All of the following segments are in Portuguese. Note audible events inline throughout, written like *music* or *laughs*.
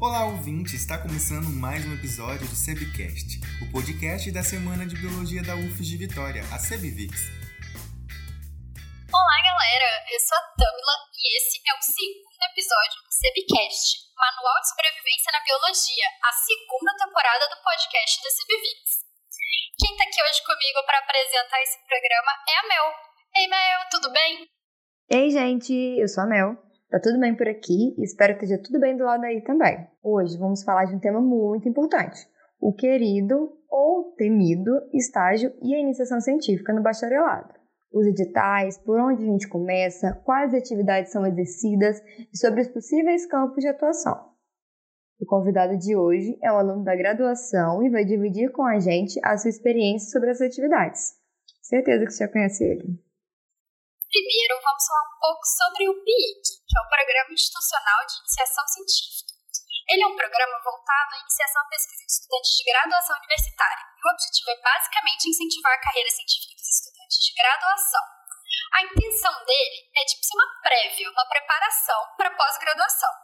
Olá, ouvinte! Está começando mais um episódio do SEBcast, o podcast da Semana de Biologia da UFES de Vitória, a SEBVix. Olá, galera! Eu sou a Tamila e esse é o segundo episódio do SEBcast, Manual de Sobrevivência na Biologia, a segunda temporada do podcast da SEBVix. Quem está aqui hoje comigo para apresentar esse programa é a Mel. Ei, Mel, tudo bem? Ei, gente! Eu sou a Mel. Tá tudo bem por aqui e espero que esteja tudo bem do lado aí também. Hoje vamos falar de um tema muito importante: o querido ou temido estágio e a iniciação científica no bacharelado. Os editais, por onde a gente começa, quais atividades são exercidas e sobre os possíveis campos de atuação. O convidado de hoje é um aluno da graduação e vai dividir com a gente a sua experiência sobre as atividades. Certeza que você já conhece ele. Primeiro, vamos falar um pouco sobre o PIIC, que é o Programa Institucional de Iniciação Científica. Ele é um programa voltado à iniciação e pesquisa de estudantes de graduação universitária, e o objetivo é basicamente incentivar a carreira científica dos estudantes de graduação. A intenção dele é de ser uma prévia, uma preparação para pós-graduação.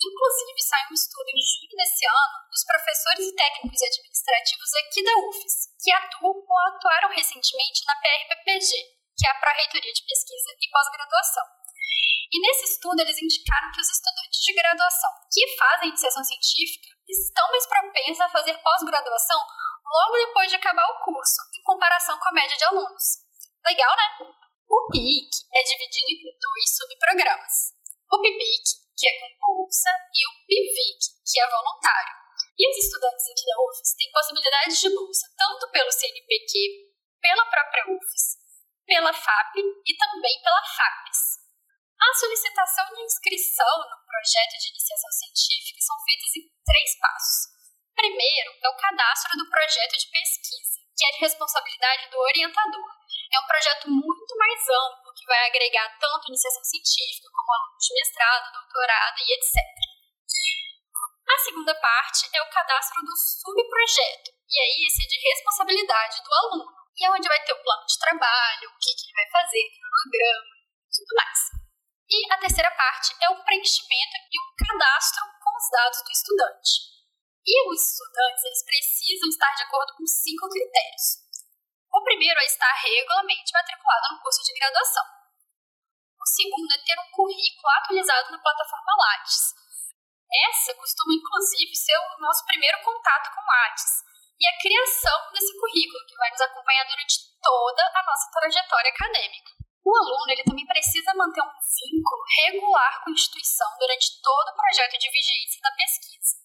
Inclusive, saiu um estudo em julho desse ano dos professores e técnicos administrativos aqui da UFES, que atuam ou atuaram recentemente na PRPPG, que é a Pró-Reitoria de Pesquisa e Pós-Graduação. E nesse estudo, eles indicaram que os estudantes de graduação que fazem iniciação científica estão mais propensos a fazer pós-graduação logo depois de acabar o curso, em comparação com a média de alunos. Legal, né? O PIC é dividido em dois subprogramas. O PIBIC, que é com bolsa, e o PIVIC, que é voluntário. E os estudantes aqui da UFES têm possibilidades de bolsa tanto pelo CNPq, pela própria UFES, pela FAP e também pela FAPES. A solicitação de inscrição no projeto de iniciação científica são feitas em três passos. Primeiro é o cadastro do projeto de pesquisa, que é de responsabilidade do orientador. É um projeto muito mais amplo que vai agregar tanto iniciação científica como alunos de mestrado, doutorado e etc. A segunda parte é o cadastro do subprojeto, e aí esse é de responsabilidade do aluno e é onde vai ter o plano de trabalho, o que, que ele vai fazer, cronograma e tudo mais. E a terceira parte é o preenchimento e o cadastro com os dados do estudante. E os estudantes eles precisam estar de acordo com cinco critérios. O primeiro é estar regularmente matriculado no curso de graduação. O segundo é ter um currículo atualizado na plataforma Lattes. Essa costuma, inclusive, ser o nosso primeiro contato com Lattes, e a criação desse currículo, que vai nos acompanhar durante toda a nossa trajetória acadêmica. O aluno ele também precisa manter um vínculo regular com a instituição durante todo o projeto de vigência da pesquisa.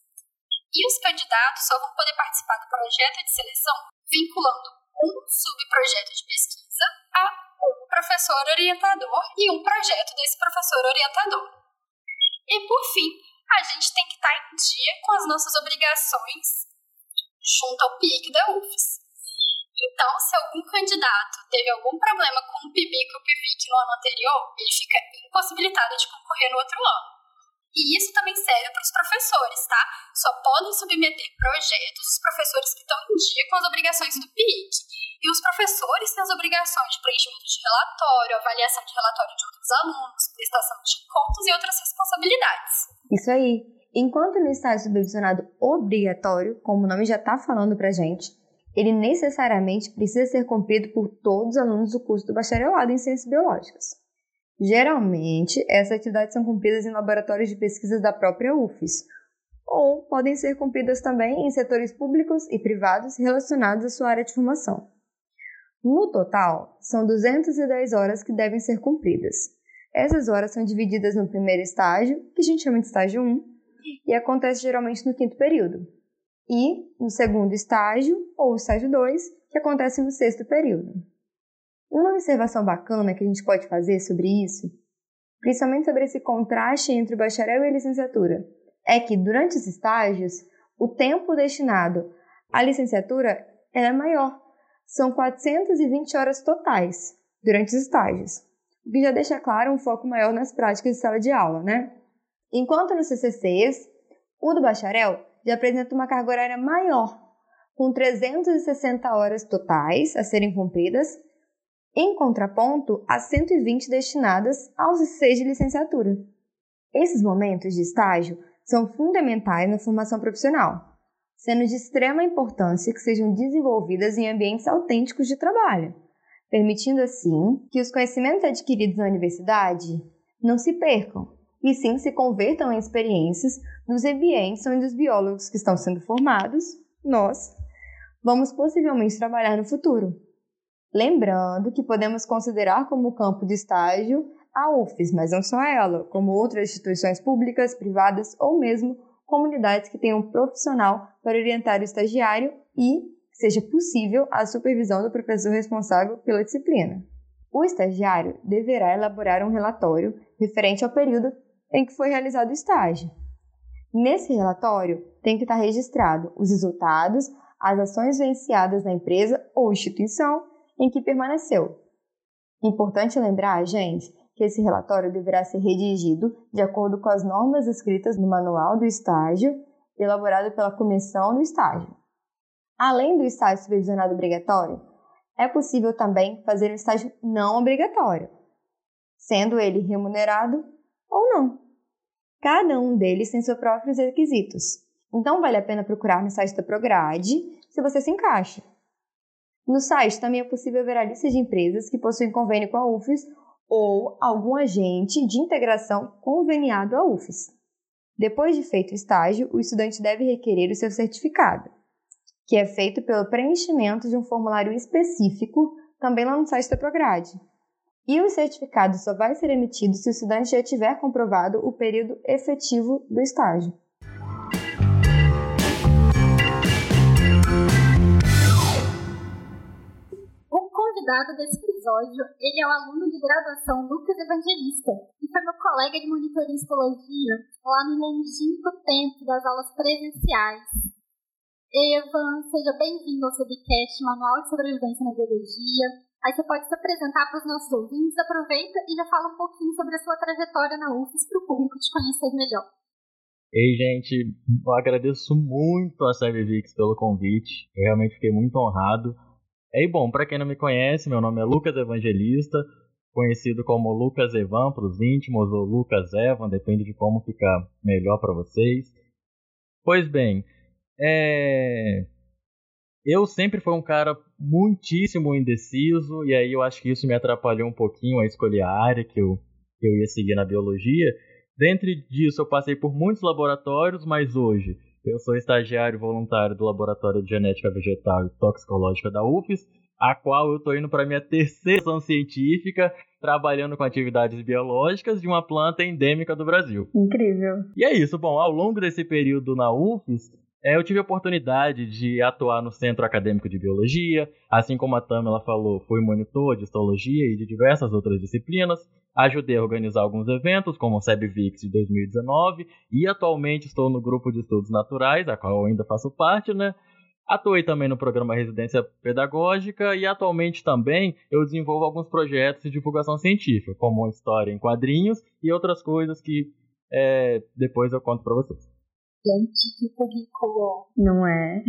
E os candidatos só vão poder participar do projeto de seleção vinculando um subprojeto de pesquisa a um professor orientador e um projeto desse professor orientador. E por fim, a gente tem que estar em dia com as nossas obrigações junto ao PIC da UFES. Então, se algum candidato teve algum problema com o PIBIC ou o PIVIC no ano anterior, ele fica impossibilitado de concorrer no outro ano. E isso também serve para os professores, tá? Só podem submeter projetos os professores que estão em dia com as obrigações do PIC. E os professores têm as obrigações de preenchimento de relatório, avaliação de relatório de outros alunos, prestação de contas e outras responsabilidades. Isso aí. Enquanto no estágio supervisionado obrigatório, como o nome já está falando para gente, ele necessariamente precisa ser cumprido por todos os alunos do curso do bacharelado em ciências biológicas. Geralmente, essas atividades são cumpridas em laboratórios de pesquisas da própria UFES, ou podem ser cumpridas também em setores públicos e privados relacionados à sua área de formação. No total, são 210 horas que devem ser cumpridas. Essas horas são divididas no primeiro estágio, que a gente chama de estágio 1, e acontece geralmente no quinto período. E no segundo estágio, ou estágio 2, que acontece no sexto período. Uma observação bacana que a gente pode fazer sobre isso, principalmente sobre esse contraste entre o bacharel e a licenciatura, é que durante os estágios, o tempo destinado à licenciatura é maior. São 420 horas totais durante os estágios, o que já deixa claro um foco maior nas práticas de sala de aula, né? Enquanto nos CCCs, o do bacharel já apresenta uma carga horária maior, com 360 horas totais a serem cumpridas, em contraponto a 120 destinadas aos CCs de licenciatura. Esses momentos de estágio são fundamentais na formação profissional, sendo de extrema importância que sejam desenvolvidas em ambientes autênticos de trabalho, permitindo assim que os conhecimentos adquiridos na universidade não se percam, e sim se convertam em experiências nos ambientes onde os biólogos que estão sendo formados, nós, vamos possivelmente trabalhar no futuro. Lembrando que podemos considerar como campo de estágio a UFES, mas não só ela, como outras instituições públicas, privadas ou mesmo comunidades que tenham um profissional para orientar o estagiário e seja possível a supervisão do professor responsável pela disciplina. O estagiário deverá elaborar um relatório referente ao período em que foi realizado o estágio. Nesse relatório, tem que estar registrado os resultados, as ações venciadas na empresa ou instituição em que permaneceu. Importante lembrar, gente, que esse relatório deverá ser redigido de acordo com as normas escritas no Manual do Estágio, elaborado pela Comissão do Estágio. Além do estágio supervisionado obrigatório, é possível também fazer um estágio não obrigatório, sendo ele remunerado ou não. Cada um deles tem seus próprios requisitos. Então vale a pena procurar no site da Prograde se você se encaixa. No site também é possível ver a lista de empresas que possuem convênio com a UFES ou algum agente de integração conveniado à UFES. Depois de feito o estágio, o estudante deve requerer o seu certificado, que é feito pelo preenchimento de um formulário específico também lá no site da Prograde. E o certificado só vai ser emitido se o estudante já tiver comprovado o período efetivo do estágio. O convidado desse episódio, ele é o aluno de graduação Lucas Evangelista e foi meu colega de monitoria em histologia lá no longínquo tempo das aulas presenciais. Evan, seja bem-vindo ao Subcast Manual de Sobrevivência na Biologia. Aí você pode se apresentar para os nossos ouvintes, aproveita e já fala um pouquinho sobre a sua trajetória na UFES para o público te conhecer melhor. Ei, gente, eu agradeço muito a Servivix pelo convite. Eu realmente fiquei muito honrado. E bom, para quem não me conhece, meu nome é Lucas Evangelista, conhecido como Lucas Evan para os íntimos ou Lucas Evan, depende de como ficar melhor para vocês. Pois bem, é... Eu sempre fui um cara muitíssimo indeciso, e aí eu acho que isso me atrapalhou um pouquinho a escolher a área que eu, que eu ia seguir na biologia. Dentro disso, eu passei por muitos laboratórios, mas hoje eu sou estagiário voluntário do Laboratório de Genética Vegetal e Toxicológica da UFES, a qual eu estou indo para minha terceira ação científica, trabalhando com atividades biológicas de uma planta endêmica do Brasil. Incrível. E é isso. Bom, ao longo desse período na UFES, é, eu tive a oportunidade de atuar no Centro Acadêmico de Biologia, assim como a Tamela falou, fui monitor de histologia e de diversas outras disciplinas. Ajudei a organizar alguns eventos, como o SEBVIX de 2019, e atualmente estou no grupo de estudos naturais, a qual ainda faço parte, né? Atuei também no programa Residência Pedagógica e atualmente também eu desenvolvo alguns projetos de divulgação científica, como história em quadrinhos e outras coisas que é, depois eu conto para vocês. Gente, que currículo! Não é?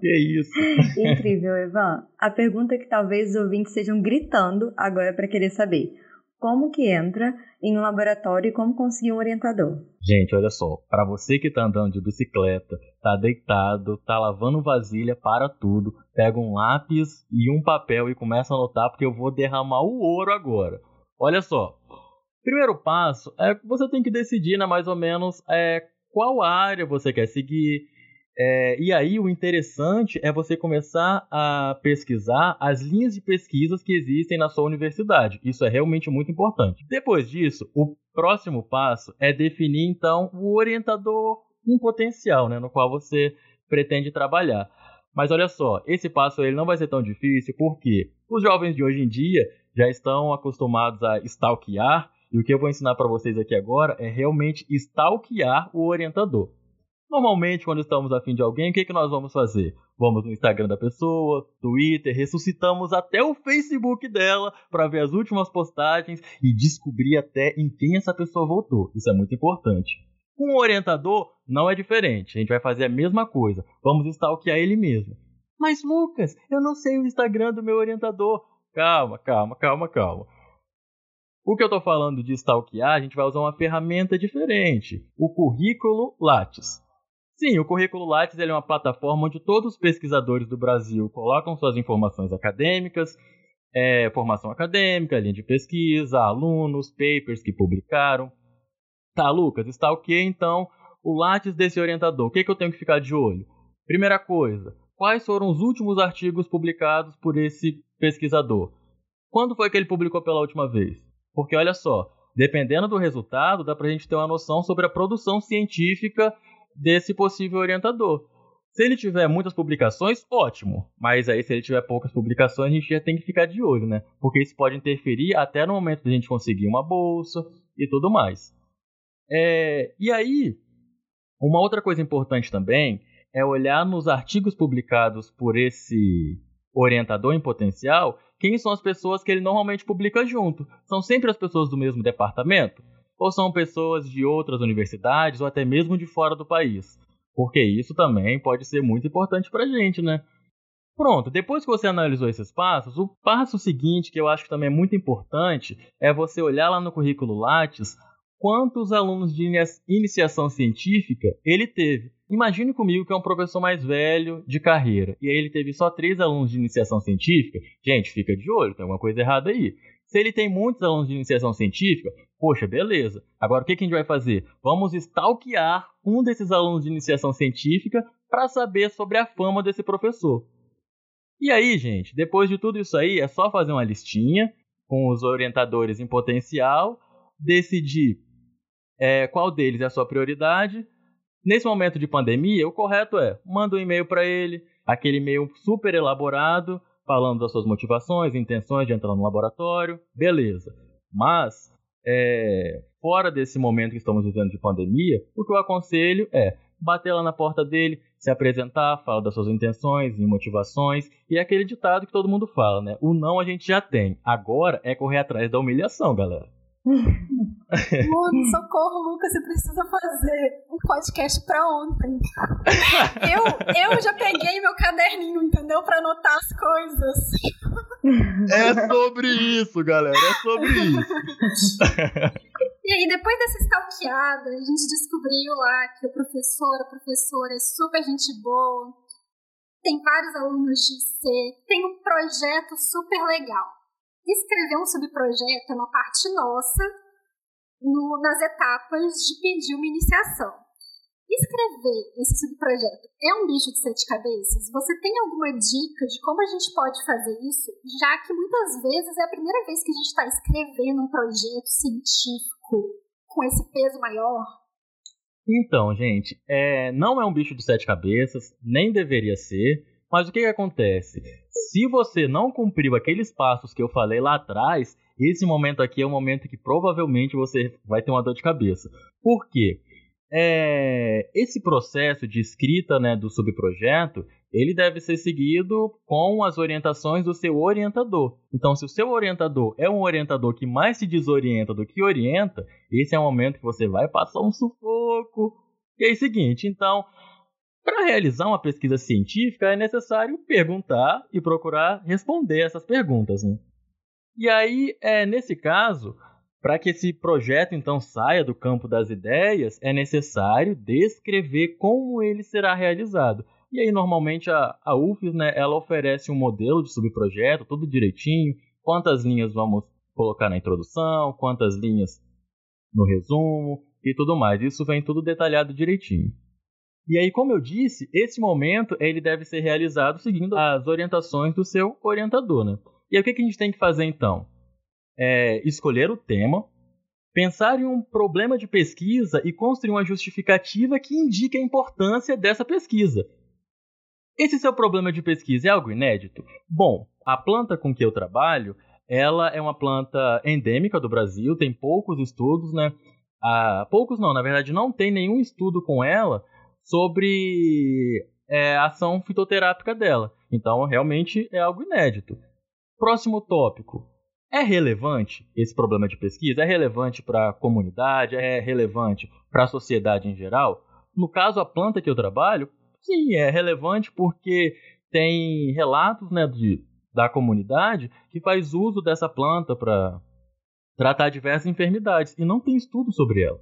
Que isso! *laughs* Incrível, Evan. A pergunta que talvez os ouvintes estejam gritando agora para querer saber. Como que entra em um laboratório e como conseguir um orientador? Gente, olha só. Para você que tá andando de bicicleta, tá deitado, tá lavando vasilha, para tudo. Pega um lápis e um papel e começa a anotar porque eu vou derramar o ouro agora. Olha só. Primeiro passo é que você tem que decidir, né, mais ou menos, é, qual área você quer seguir. É, e aí o interessante é você começar a pesquisar as linhas de pesquisas que existem na sua universidade. Isso é realmente muito importante. Depois disso, o próximo passo é definir então o orientador um potencial, né, no qual você pretende trabalhar. Mas olha só, esse passo ele não vai ser tão difícil porque os jovens de hoje em dia já estão acostumados a stalkear e o que eu vou ensinar para vocês aqui agora é realmente stalkear o orientador. Normalmente, quando estamos afim de alguém, o que, que nós vamos fazer? Vamos no Instagram da pessoa, Twitter, ressuscitamos até o Facebook dela para ver as últimas postagens e descobrir até em quem essa pessoa voltou. Isso é muito importante. Com o orientador, não é diferente. A gente vai fazer a mesma coisa. Vamos stalkear ele mesmo. Mas, Lucas, eu não sei o Instagram do meu orientador. Calma, calma, calma, calma. O que eu estou falando de stalkear, a gente vai usar uma ferramenta diferente, o currículo Lattes. Sim, o currículo Lattes é uma plataforma onde todos os pesquisadores do Brasil colocam suas informações acadêmicas, é, formação acadêmica, linha de pesquisa, alunos, papers que publicaram. Tá, Lucas, stalkeei então o Lattes desse orientador. O que, que eu tenho que ficar de olho? Primeira coisa, quais foram os últimos artigos publicados por esse pesquisador? Quando foi que ele publicou pela última vez? Porque olha só, dependendo do resultado, dá para a gente ter uma noção sobre a produção científica desse possível orientador. Se ele tiver muitas publicações, ótimo. Mas aí, se ele tiver poucas publicações, a gente já tem que ficar de olho, né? Porque isso pode interferir até no momento de a gente conseguir uma bolsa e tudo mais. É... E aí, uma outra coisa importante também é olhar nos artigos publicados por esse orientador em potencial quem são as pessoas que ele normalmente publica junto. São sempre as pessoas do mesmo departamento? Ou são pessoas de outras universidades ou até mesmo de fora do país? Porque isso também pode ser muito importante para a gente, né? Pronto, depois que você analisou esses passos, o passo seguinte, que eu acho que também é muito importante, é você olhar lá no currículo Lattes quantos alunos de iniciação científica ele teve. Imagine comigo que é um professor mais velho de carreira e aí ele teve só três alunos de iniciação científica. Gente, fica de olho, tem alguma coisa errada aí. Se ele tem muitos alunos de iniciação científica, poxa, beleza. Agora o que, que a gente vai fazer? Vamos stalkear um desses alunos de iniciação científica para saber sobre a fama desse professor. E aí, gente, depois de tudo isso aí, é só fazer uma listinha com os orientadores em potencial, decidir é, qual deles é a sua prioridade Nesse momento de pandemia, o correto é manda um e-mail para ele, aquele e-mail super elaborado, falando das suas motivações, intenções de entrar no laboratório, beleza. Mas, é, fora desse momento que estamos vivendo de pandemia, o que eu aconselho é bater lá na porta dele, se apresentar, falar das suas intenções e motivações, e é aquele ditado que todo mundo fala, né? O não a gente já tem, agora é correr atrás da humilhação, galera. *laughs* Mano, socorro, Lucas, você precisa fazer um podcast pra ontem. *laughs* Eu, eu já peguei meu caderninho, entendeu? Pra anotar as coisas. É sobre isso, galera, é sobre isso. E aí, depois dessa stalkeada, a gente descobriu lá que o professor, a professora é super gente boa, tem vários alunos de C, tem um projeto super legal. Escrever um subprojeto é uma parte nossa no, nas etapas de pedir uma iniciação. Escrever esse subprojeto é um bicho de sete cabeças? Você tem alguma dica de como a gente pode fazer isso? Já que muitas vezes é a primeira vez que a gente está escrevendo um projeto científico com esse peso maior. Então, gente, é, não é um bicho de sete cabeças, nem deveria ser. Mas o que, que acontece? Se você não cumpriu aqueles passos que eu falei lá atrás, esse momento aqui é um momento que provavelmente você vai ter uma dor de cabeça. Por quê? É, esse processo de escrita né, do subprojeto, ele deve ser seguido com as orientações do seu orientador. Então, se o seu orientador é um orientador que mais se desorienta do que orienta, esse é o momento que você vai passar um sufoco. E é o seguinte, então, para realizar uma pesquisa científica, é necessário perguntar e procurar responder essas perguntas. Né? E aí, é, nesse caso, para que esse projeto então saia do campo das ideias, é necessário descrever como ele será realizado. E aí, normalmente, a, a UFES né, ela oferece um modelo de subprojeto, tudo direitinho, quantas linhas vamos colocar na introdução, quantas linhas no resumo e tudo mais. Isso vem tudo detalhado direitinho. E aí, como eu disse, esse momento ele deve ser realizado seguindo as orientações do seu orientador, né? E aí, o que, a gente tem que fazer então? É escolher o tema, pensar em um problema de pesquisa e construir uma justificativa que indique a importância dessa pesquisa. Esse seu problema de pesquisa é algo inédito? Bom, a planta com que eu trabalho, ela é uma planta endêmica do Brasil, tem poucos estudos, né? Ah, poucos não, na verdade não tem nenhum estudo com ela sobre é, a ação fitoterápica dela. Então, realmente é algo inédito. Próximo tópico. É relevante esse problema de pesquisa? É relevante para a comunidade? É relevante para a sociedade em geral? No caso, a planta que eu trabalho, sim, é relevante porque tem relatos né, de, da comunidade que faz uso dessa planta para tratar diversas enfermidades e não tem estudo sobre ela.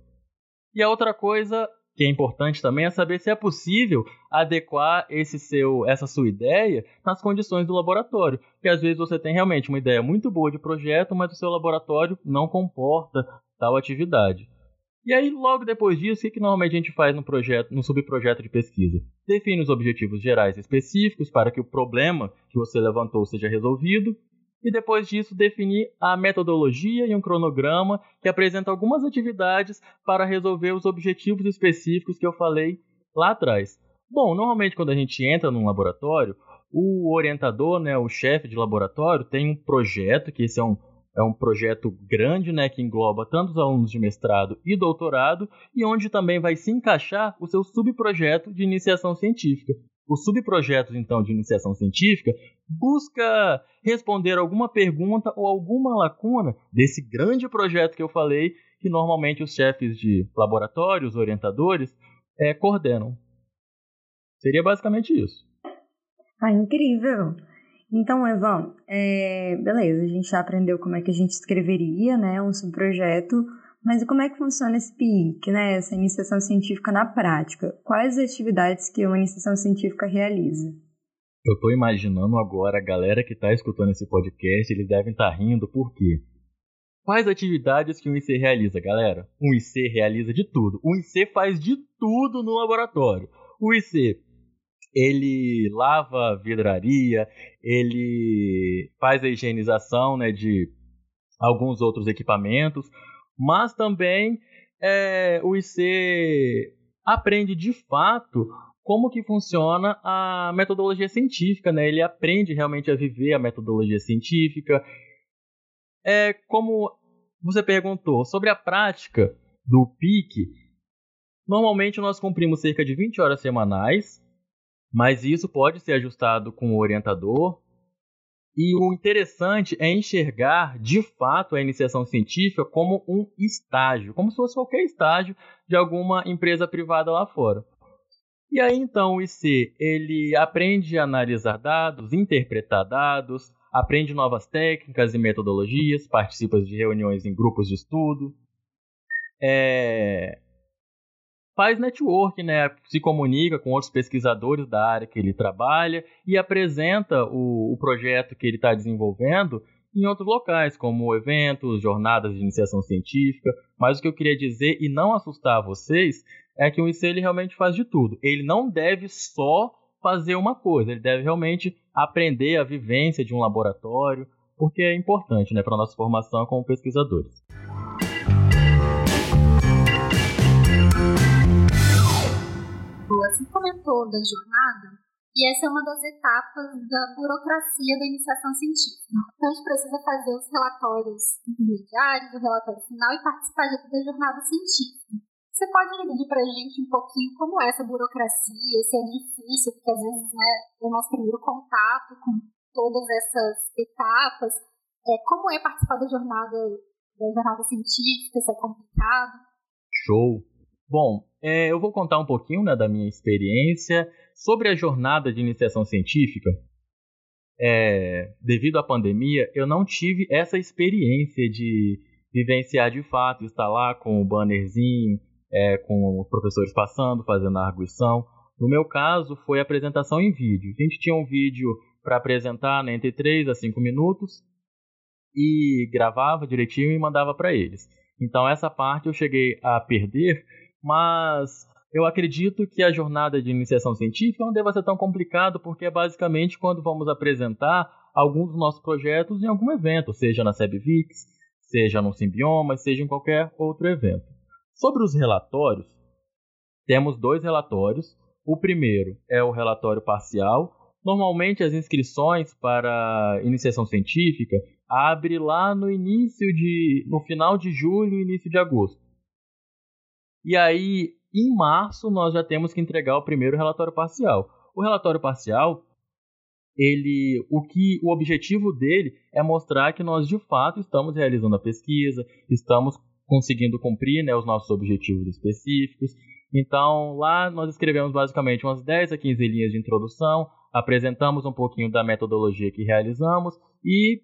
E a outra coisa que é importante também é saber se é possível adequar esse seu, essa sua ideia nas condições do laboratório. Porque às vezes você tem realmente uma ideia muito boa de projeto, mas o seu laboratório não comporta tal atividade. E aí, logo depois disso, o que, normalmente a gente faz no projeto, no subprojeto de pesquisa? Define os objetivos gerais específicos para que o problema que você levantou seja resolvido e depois disso definir a metodologia e um cronograma que apresenta algumas atividades para resolver os objetivos específicos que eu falei lá atrás. Bom, normalmente quando a gente entra num laboratório, o orientador, né, o chefe de laboratório, tem um projeto, que esse é um, é um projeto grande, né, que engloba tanto os alunos de mestrado e doutorado, e onde também vai se encaixar o seu subprojeto de iniciação científica. Os subprojetos, então, de iniciação científica busca responder alguma pergunta ou alguma lacuna desse grande projeto que eu falei, que normalmente os chefes de laboratórios, orientadores, é, coordenam. Seria basicamente isso. Ah, incrível! Então, Evan, é, beleza, a gente já aprendeu como é que a gente escreveria né, um subprojeto, mas como é que funciona esse PIC, né, essa iniciação científica na prática? Quais as atividades que uma iniciação científica realiza? Eu estou imaginando agora a galera que está escutando esse podcast, eles devem estar tá rindo, por quê? Quais atividades que o IC realiza, galera? O IC realiza de tudo. O IC faz de tudo no laboratório. O IC, ele lava vidraria, ele faz a higienização né, de alguns outros equipamentos, mas também é, o IC aprende de fato como que funciona a metodologia científica, né? Ele aprende realmente a viver a metodologia científica. É como você perguntou sobre a prática do PIC. Normalmente nós cumprimos cerca de 20 horas semanais, mas isso pode ser ajustado com o orientador. E o interessante é enxergar de fato a iniciação científica como um estágio, como se fosse qualquer estágio de alguma empresa privada lá fora. E aí então o IC ele aprende a analisar dados, interpretar dados, aprende novas técnicas e metodologias, participa de reuniões em grupos de estudo, é... faz network, né? se comunica com outros pesquisadores da área que ele trabalha e apresenta o, o projeto que ele está desenvolvendo em outros locais, como eventos, jornadas de iniciação científica. Mas o que eu queria dizer, e não assustar vocês, é que o IC ele realmente faz de tudo. Ele não deve só fazer uma coisa, ele deve realmente aprender a vivência de um laboratório, porque é importante né, para nossa formação como pesquisadores. Você comentou da jornada, e essa é uma das etapas da burocracia da iniciação científica. Então, a gente precisa fazer os relatórios intermediários, o relatório final e participar da jornada científica. Você pode dividir para a gente um pouquinho como é essa burocracia, se é difícil, porque às vezes né, é o nosso primeiro contato com todas essas etapas. É, como é participar da jornada, da jornada científica, se é complicado? Show! Bom, é, eu vou contar um pouquinho né, da minha experiência sobre a jornada de iniciação científica. É, devido à pandemia, eu não tive essa experiência de vivenciar de fato, estar lá com o bannerzinho, é, com os professores passando, fazendo a arguição. No meu caso, foi apresentação em vídeo. A gente tinha um vídeo para apresentar né, entre 3 a 5 minutos e gravava direitinho e mandava para eles. Então, essa parte eu cheguei a perder, mas eu acredito que a jornada de iniciação científica não deva ser tão complicado, porque é basicamente quando vamos apresentar alguns dos nossos projetos em algum evento, seja na SebVix, seja no Simbioma, seja em qualquer outro evento. Sobre os relatórios, temos dois relatórios. O primeiro é o relatório parcial. Normalmente as inscrições para iniciação científica abre lá no início de, no final de julho, início de agosto. E aí, em março, nós já temos que entregar o primeiro relatório parcial. O relatório parcial, ele, o que, o objetivo dele é mostrar que nós de fato estamos realizando a pesquisa, estamos conseguindo cumprir né, os nossos objetivos específicos. Então, lá nós escrevemos basicamente umas 10 a 15 linhas de introdução, apresentamos um pouquinho da metodologia que realizamos e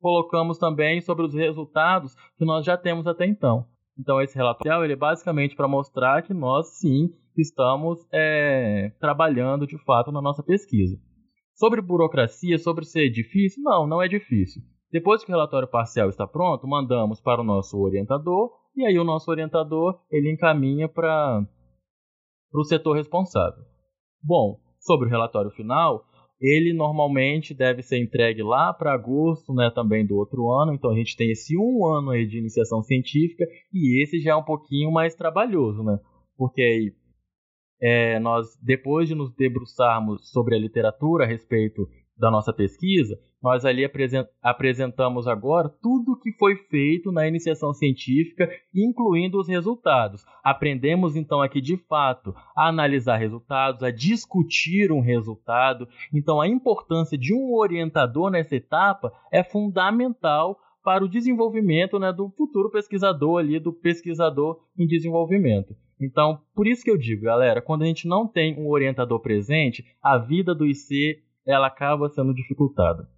colocamos também sobre os resultados que nós já temos até então. Então, esse relatório ele é basicamente para mostrar que nós, sim, estamos é, trabalhando de fato na nossa pesquisa. Sobre burocracia, sobre ser difícil, não, não é difícil. Depois que o relatório parcial está pronto, mandamos para o nosso orientador e aí o nosso orientador ele encaminha para o setor responsável. Bom, sobre o relatório final, ele normalmente deve ser entregue lá para agosto, né, também do outro ano. Então a gente tem esse um ano aí de iniciação científica e esse já é um pouquinho mais trabalhoso, né? Porque aí é, nós, depois de nos debruçarmos sobre a literatura a respeito da nossa pesquisa, nós ali apresentamos agora tudo que foi feito na iniciação científica, incluindo os resultados. Aprendemos então aqui de fato a analisar resultados, a discutir um resultado. Então a importância de um orientador nessa etapa é fundamental para o desenvolvimento né, do futuro pesquisador ali, do pesquisador em desenvolvimento. Então, por isso que eu digo, galera, quando a gente não tem um orientador presente, a vida do IC ela acaba sendo dificultada.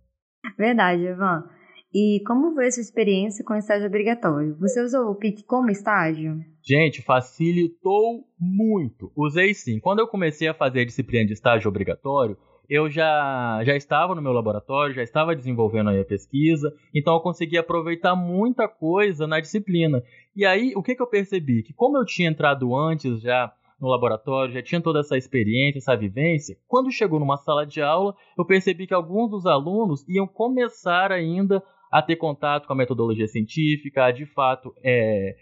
Verdade, Evan. E como foi a sua experiência com o estágio obrigatório? Você usou o PIC como estágio? Gente, facilitou muito. Usei sim. Quando eu comecei a fazer a disciplina de estágio obrigatório, eu já, já estava no meu laboratório, já estava desenvolvendo a pesquisa, então eu consegui aproveitar muita coisa na disciplina. E aí, o que, que eu percebi? Que como eu tinha entrado antes já no laboratório, já tinha toda essa experiência, essa vivência. Quando chegou numa sala de aula, eu percebi que alguns dos alunos iam começar ainda a ter contato com a metodologia científica, a de fato é,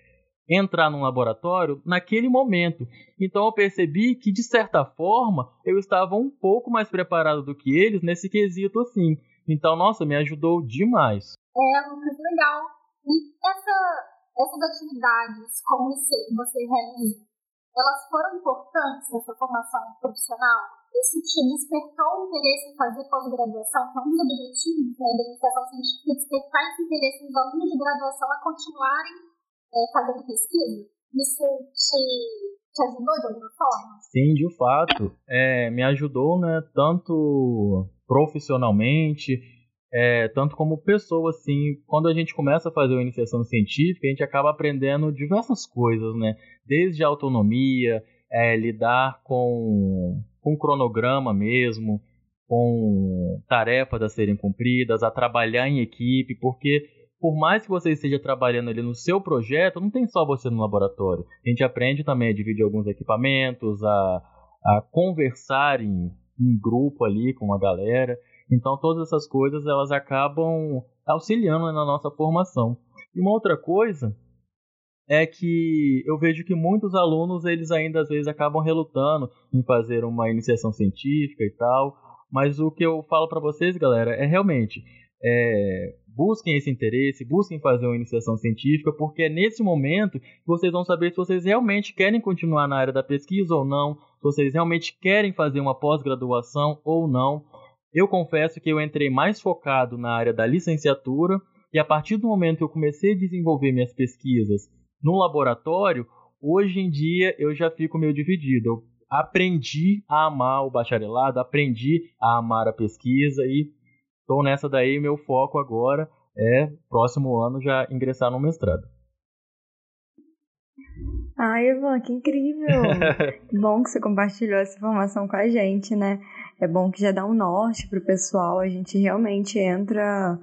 entrar num laboratório naquele momento. Então eu percebi que, de certa forma, eu estava um pouco mais preparado do que eles nesse quesito assim. Então, nossa, me ajudou demais. É, muito legal. E essa, essas atividades, como você realiza, elas foram importantes nessa formação profissional? Isso te despertou o interesse em fazer pós-graduação, que é um dos objetivos né, da iniciação científica, despertar esse interesse nos alunos de graduação a continuarem é, fazendo pesquisa? Isso te, te ajudou de alguma forma? Sim, de fato. É, me ajudou, né, tanto profissionalmente, é, tanto como pessoa, assim, quando a gente começa a fazer uma iniciação científica, a gente acaba aprendendo diversas coisas, né? Desde autonomia, é, lidar com, com cronograma mesmo, com tarefas a serem cumpridas, a trabalhar em equipe, porque por mais que você esteja trabalhando ali no seu projeto, não tem só você no laboratório. A gente aprende também a dividir alguns equipamentos, a, a conversar em, em grupo ali com a galera. Então todas essas coisas elas acabam auxiliando na nossa formação. E uma outra coisa é que eu vejo que muitos alunos eles ainda às vezes acabam relutando em fazer uma iniciação científica e tal, mas o que eu falo para vocês, galera, é realmente é, busquem esse interesse, busquem fazer uma iniciação científica, porque é nesse momento que vocês vão saber se vocês realmente querem continuar na área da pesquisa ou não, se vocês realmente querem fazer uma pós-graduação ou não. Eu confesso que eu entrei mais focado na área da licenciatura e a partir do momento que eu comecei a desenvolver minhas pesquisas no laboratório, hoje em dia eu já fico meio dividido. Eu aprendi a amar o bacharelado, aprendi a amar a pesquisa e estou nessa daí. Meu foco agora é próximo ano já ingressar no mestrado. Ai, Ivan, que incrível! que *laughs* bom que você compartilhou essa informação com a gente, né? É bom que já dá um norte pro pessoal. A gente realmente entra,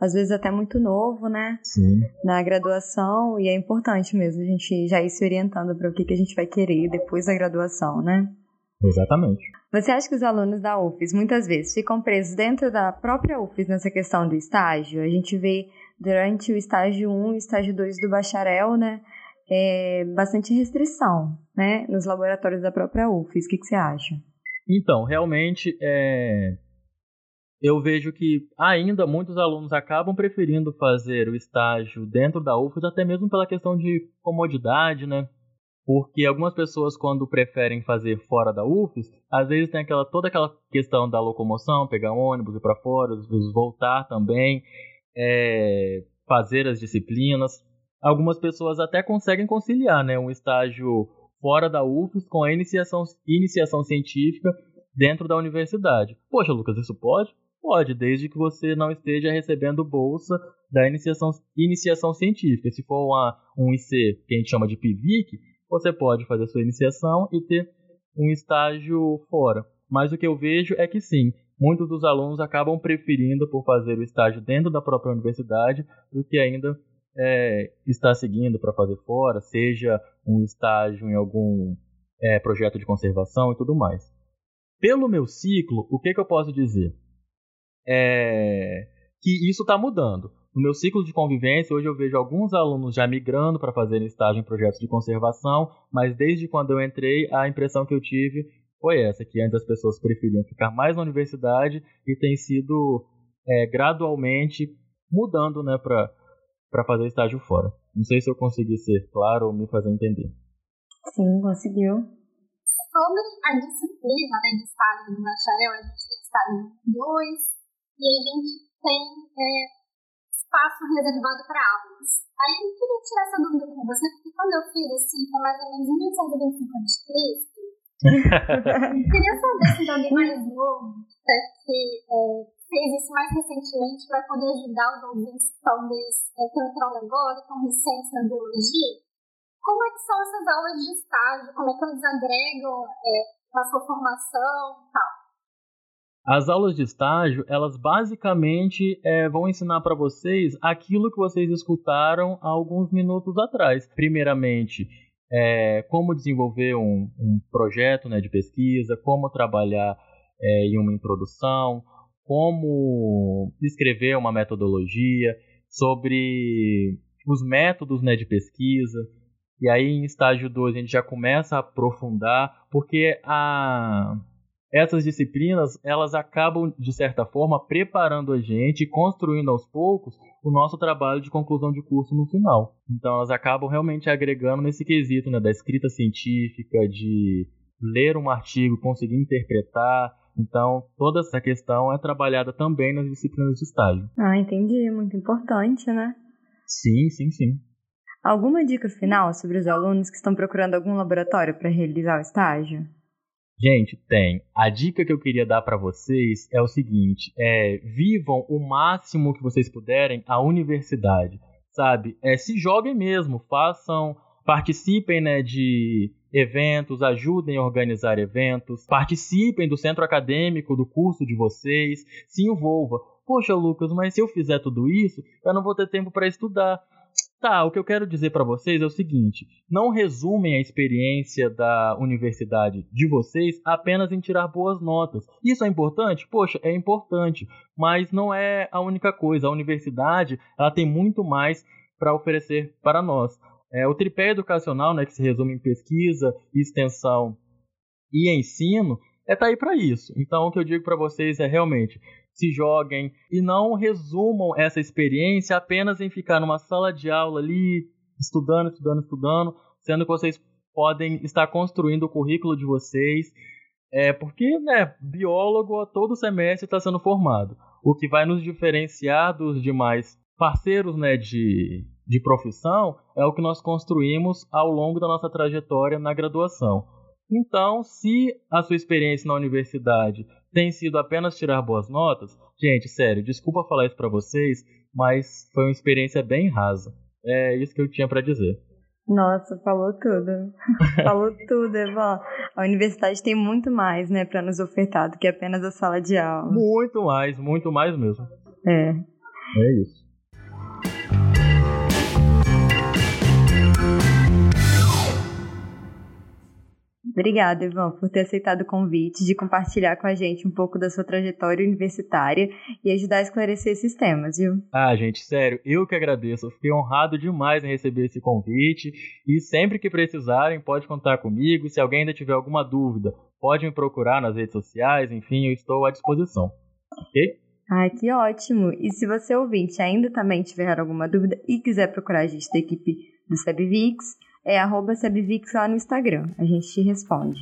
às vezes até muito novo, né? Sim. Na graduação, e é importante mesmo a gente já ir se orientando para o que, que a gente vai querer depois da graduação, né? Exatamente. Você acha que os alunos da UFES muitas vezes ficam presos dentro da própria UFES nessa questão do estágio? A gente vê durante o estágio 1 e estágio 2 do bacharel, né? É, bastante restrição, né? Nos laboratórios da própria UFES. O que, que você acha? Então, realmente, é... eu vejo que ainda muitos alunos acabam preferindo fazer o estágio dentro da UFES, até mesmo pela questão de comodidade, né? Porque algumas pessoas, quando preferem fazer fora da UFES, às vezes tem aquela, toda aquela questão da locomoção, pegar ônibus, ir para fora, voltar também, é... fazer as disciplinas. Algumas pessoas até conseguem conciliar, né? Um estágio fora da UFES com a iniciação, iniciação científica dentro da universidade. Poxa, Lucas, isso pode? Pode, desde que você não esteja recebendo bolsa da iniciação, iniciação científica. Se for uma, um IC que a gente chama de PIVIC, você pode fazer sua iniciação e ter um estágio fora. Mas o que eu vejo é que sim, muitos dos alunos acabam preferindo por fazer o estágio dentro da própria universidade do que ainda é, estar seguindo para fazer fora, seja um estágio em algum é, projeto de conservação e tudo mais. Pelo meu ciclo, o que, que eu posso dizer? É que isso está mudando. No meu ciclo de convivência, hoje eu vejo alguns alunos já migrando para fazer estágio em projetos de conservação, mas desde quando eu entrei, a impressão que eu tive foi essa, que antes as pessoas preferiam ficar mais na universidade e tem sido é, gradualmente mudando né, para fazer estágio fora. Não sei se eu consegui ser claro ou me fazer entender. Sim, conseguiu. Sobre a disciplina né, de estágio no bacharel, a gente tem estágio 2 e a gente tem é, espaço reservado para aulas. Aí eu queria tirar essa dúvida com você, porque quando eu fiz assim, foi mais ou menos 1925 de Cristo, *laughs* queria saber se alguém mais novo é, que é, fez isso mais recentemente para poder ajudar os ouvintes, talvez, é, que entrando agora, com licença na biologia, como é que são essas aulas de estágio? Como é que eles agregam é, a sua formação e tal? As aulas de estágio, elas basicamente é, vão ensinar para vocês aquilo que vocês escutaram há alguns minutos atrás. Primeiramente, é, como desenvolver um, um projeto né, de pesquisa, como trabalhar é, em uma introdução, como escrever uma metodologia, sobre os métodos né, de pesquisa, e aí em estágio 2 a gente já começa a aprofundar, porque a essas disciplinas, elas acabam de certa forma preparando a gente, construindo aos poucos o nosso trabalho de conclusão de curso no final. Então elas acabam realmente agregando nesse quesito, né, da escrita científica, de ler um artigo, conseguir interpretar, então, toda essa questão é trabalhada também nas disciplinas de estágio. Ah, entendi. Muito importante, né? Sim, sim, sim. Alguma dica final sobre os alunos que estão procurando algum laboratório para realizar o estágio? Gente, tem. A dica que eu queria dar para vocês é o seguinte: é, vivam o máximo que vocês puderem a universidade, sabe? É, se joguem mesmo, façam, participem, né, de eventos, ajudem a organizar eventos, participem do centro acadêmico do curso de vocês, se envolva. Poxa, Lucas, mas se eu fizer tudo isso, eu não vou ter tempo para estudar. Tá, o que eu quero dizer para vocês é o seguinte: não resumem a experiência da universidade de vocês apenas em tirar boas notas. Isso é importante? Poxa, é importante, mas não é a única coisa. A universidade ela tem muito mais para oferecer para nós. É, o tripé educacional, né, que se resume em pesquisa, extensão e ensino, é tá aí para isso. Então, o que eu digo para vocês é realmente se joguem e não resumam essa experiência apenas em ficar numa sala de aula ali, estudando, estudando, estudando, sendo que vocês podem estar construindo o currículo de vocês. É, porque, né, biólogo a todo semestre está sendo formado. O que vai nos diferenciar dos demais parceiros né, de, de profissão é o que nós construímos ao longo da nossa trajetória na graduação. Então, se a sua experiência na universidade tem sido apenas tirar boas notas, gente, sério, desculpa falar isso para vocês, mas foi uma experiência bem rasa. É isso que eu tinha para dizer. Nossa, falou tudo. *laughs* falou tudo, Eva. A universidade tem muito mais, né, para nos ofertar do que apenas a sala de aula. Muito mais, muito mais mesmo. É. É isso. Obrigada, Ivan, por ter aceitado o convite de compartilhar com a gente um pouco da sua trajetória universitária e ajudar a esclarecer esses temas, viu? Ah, gente, sério, eu que agradeço. Eu fiquei honrado demais em receber esse convite e sempre que precisarem, pode contar comigo. Se alguém ainda tiver alguma dúvida, pode me procurar nas redes sociais, enfim, eu estou à disposição. Ok? Ai, que ótimo! E se você ouvinte ainda também tiver alguma dúvida e quiser procurar a gente da equipe do SebVix, é arroba Sebvix lá no Instagram. A gente te responde.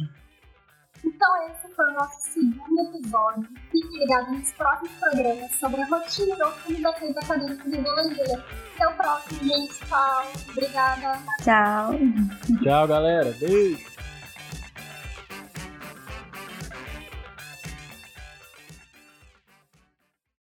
Então esse foi o nosso segundo episódio. Fique ligado nos próximos programas sobre a rotina do fundo da coisa acadêmica de biologia. Até o próximo, gente. Tchau. Obrigada. Tchau. Tchau, galera. Beijo.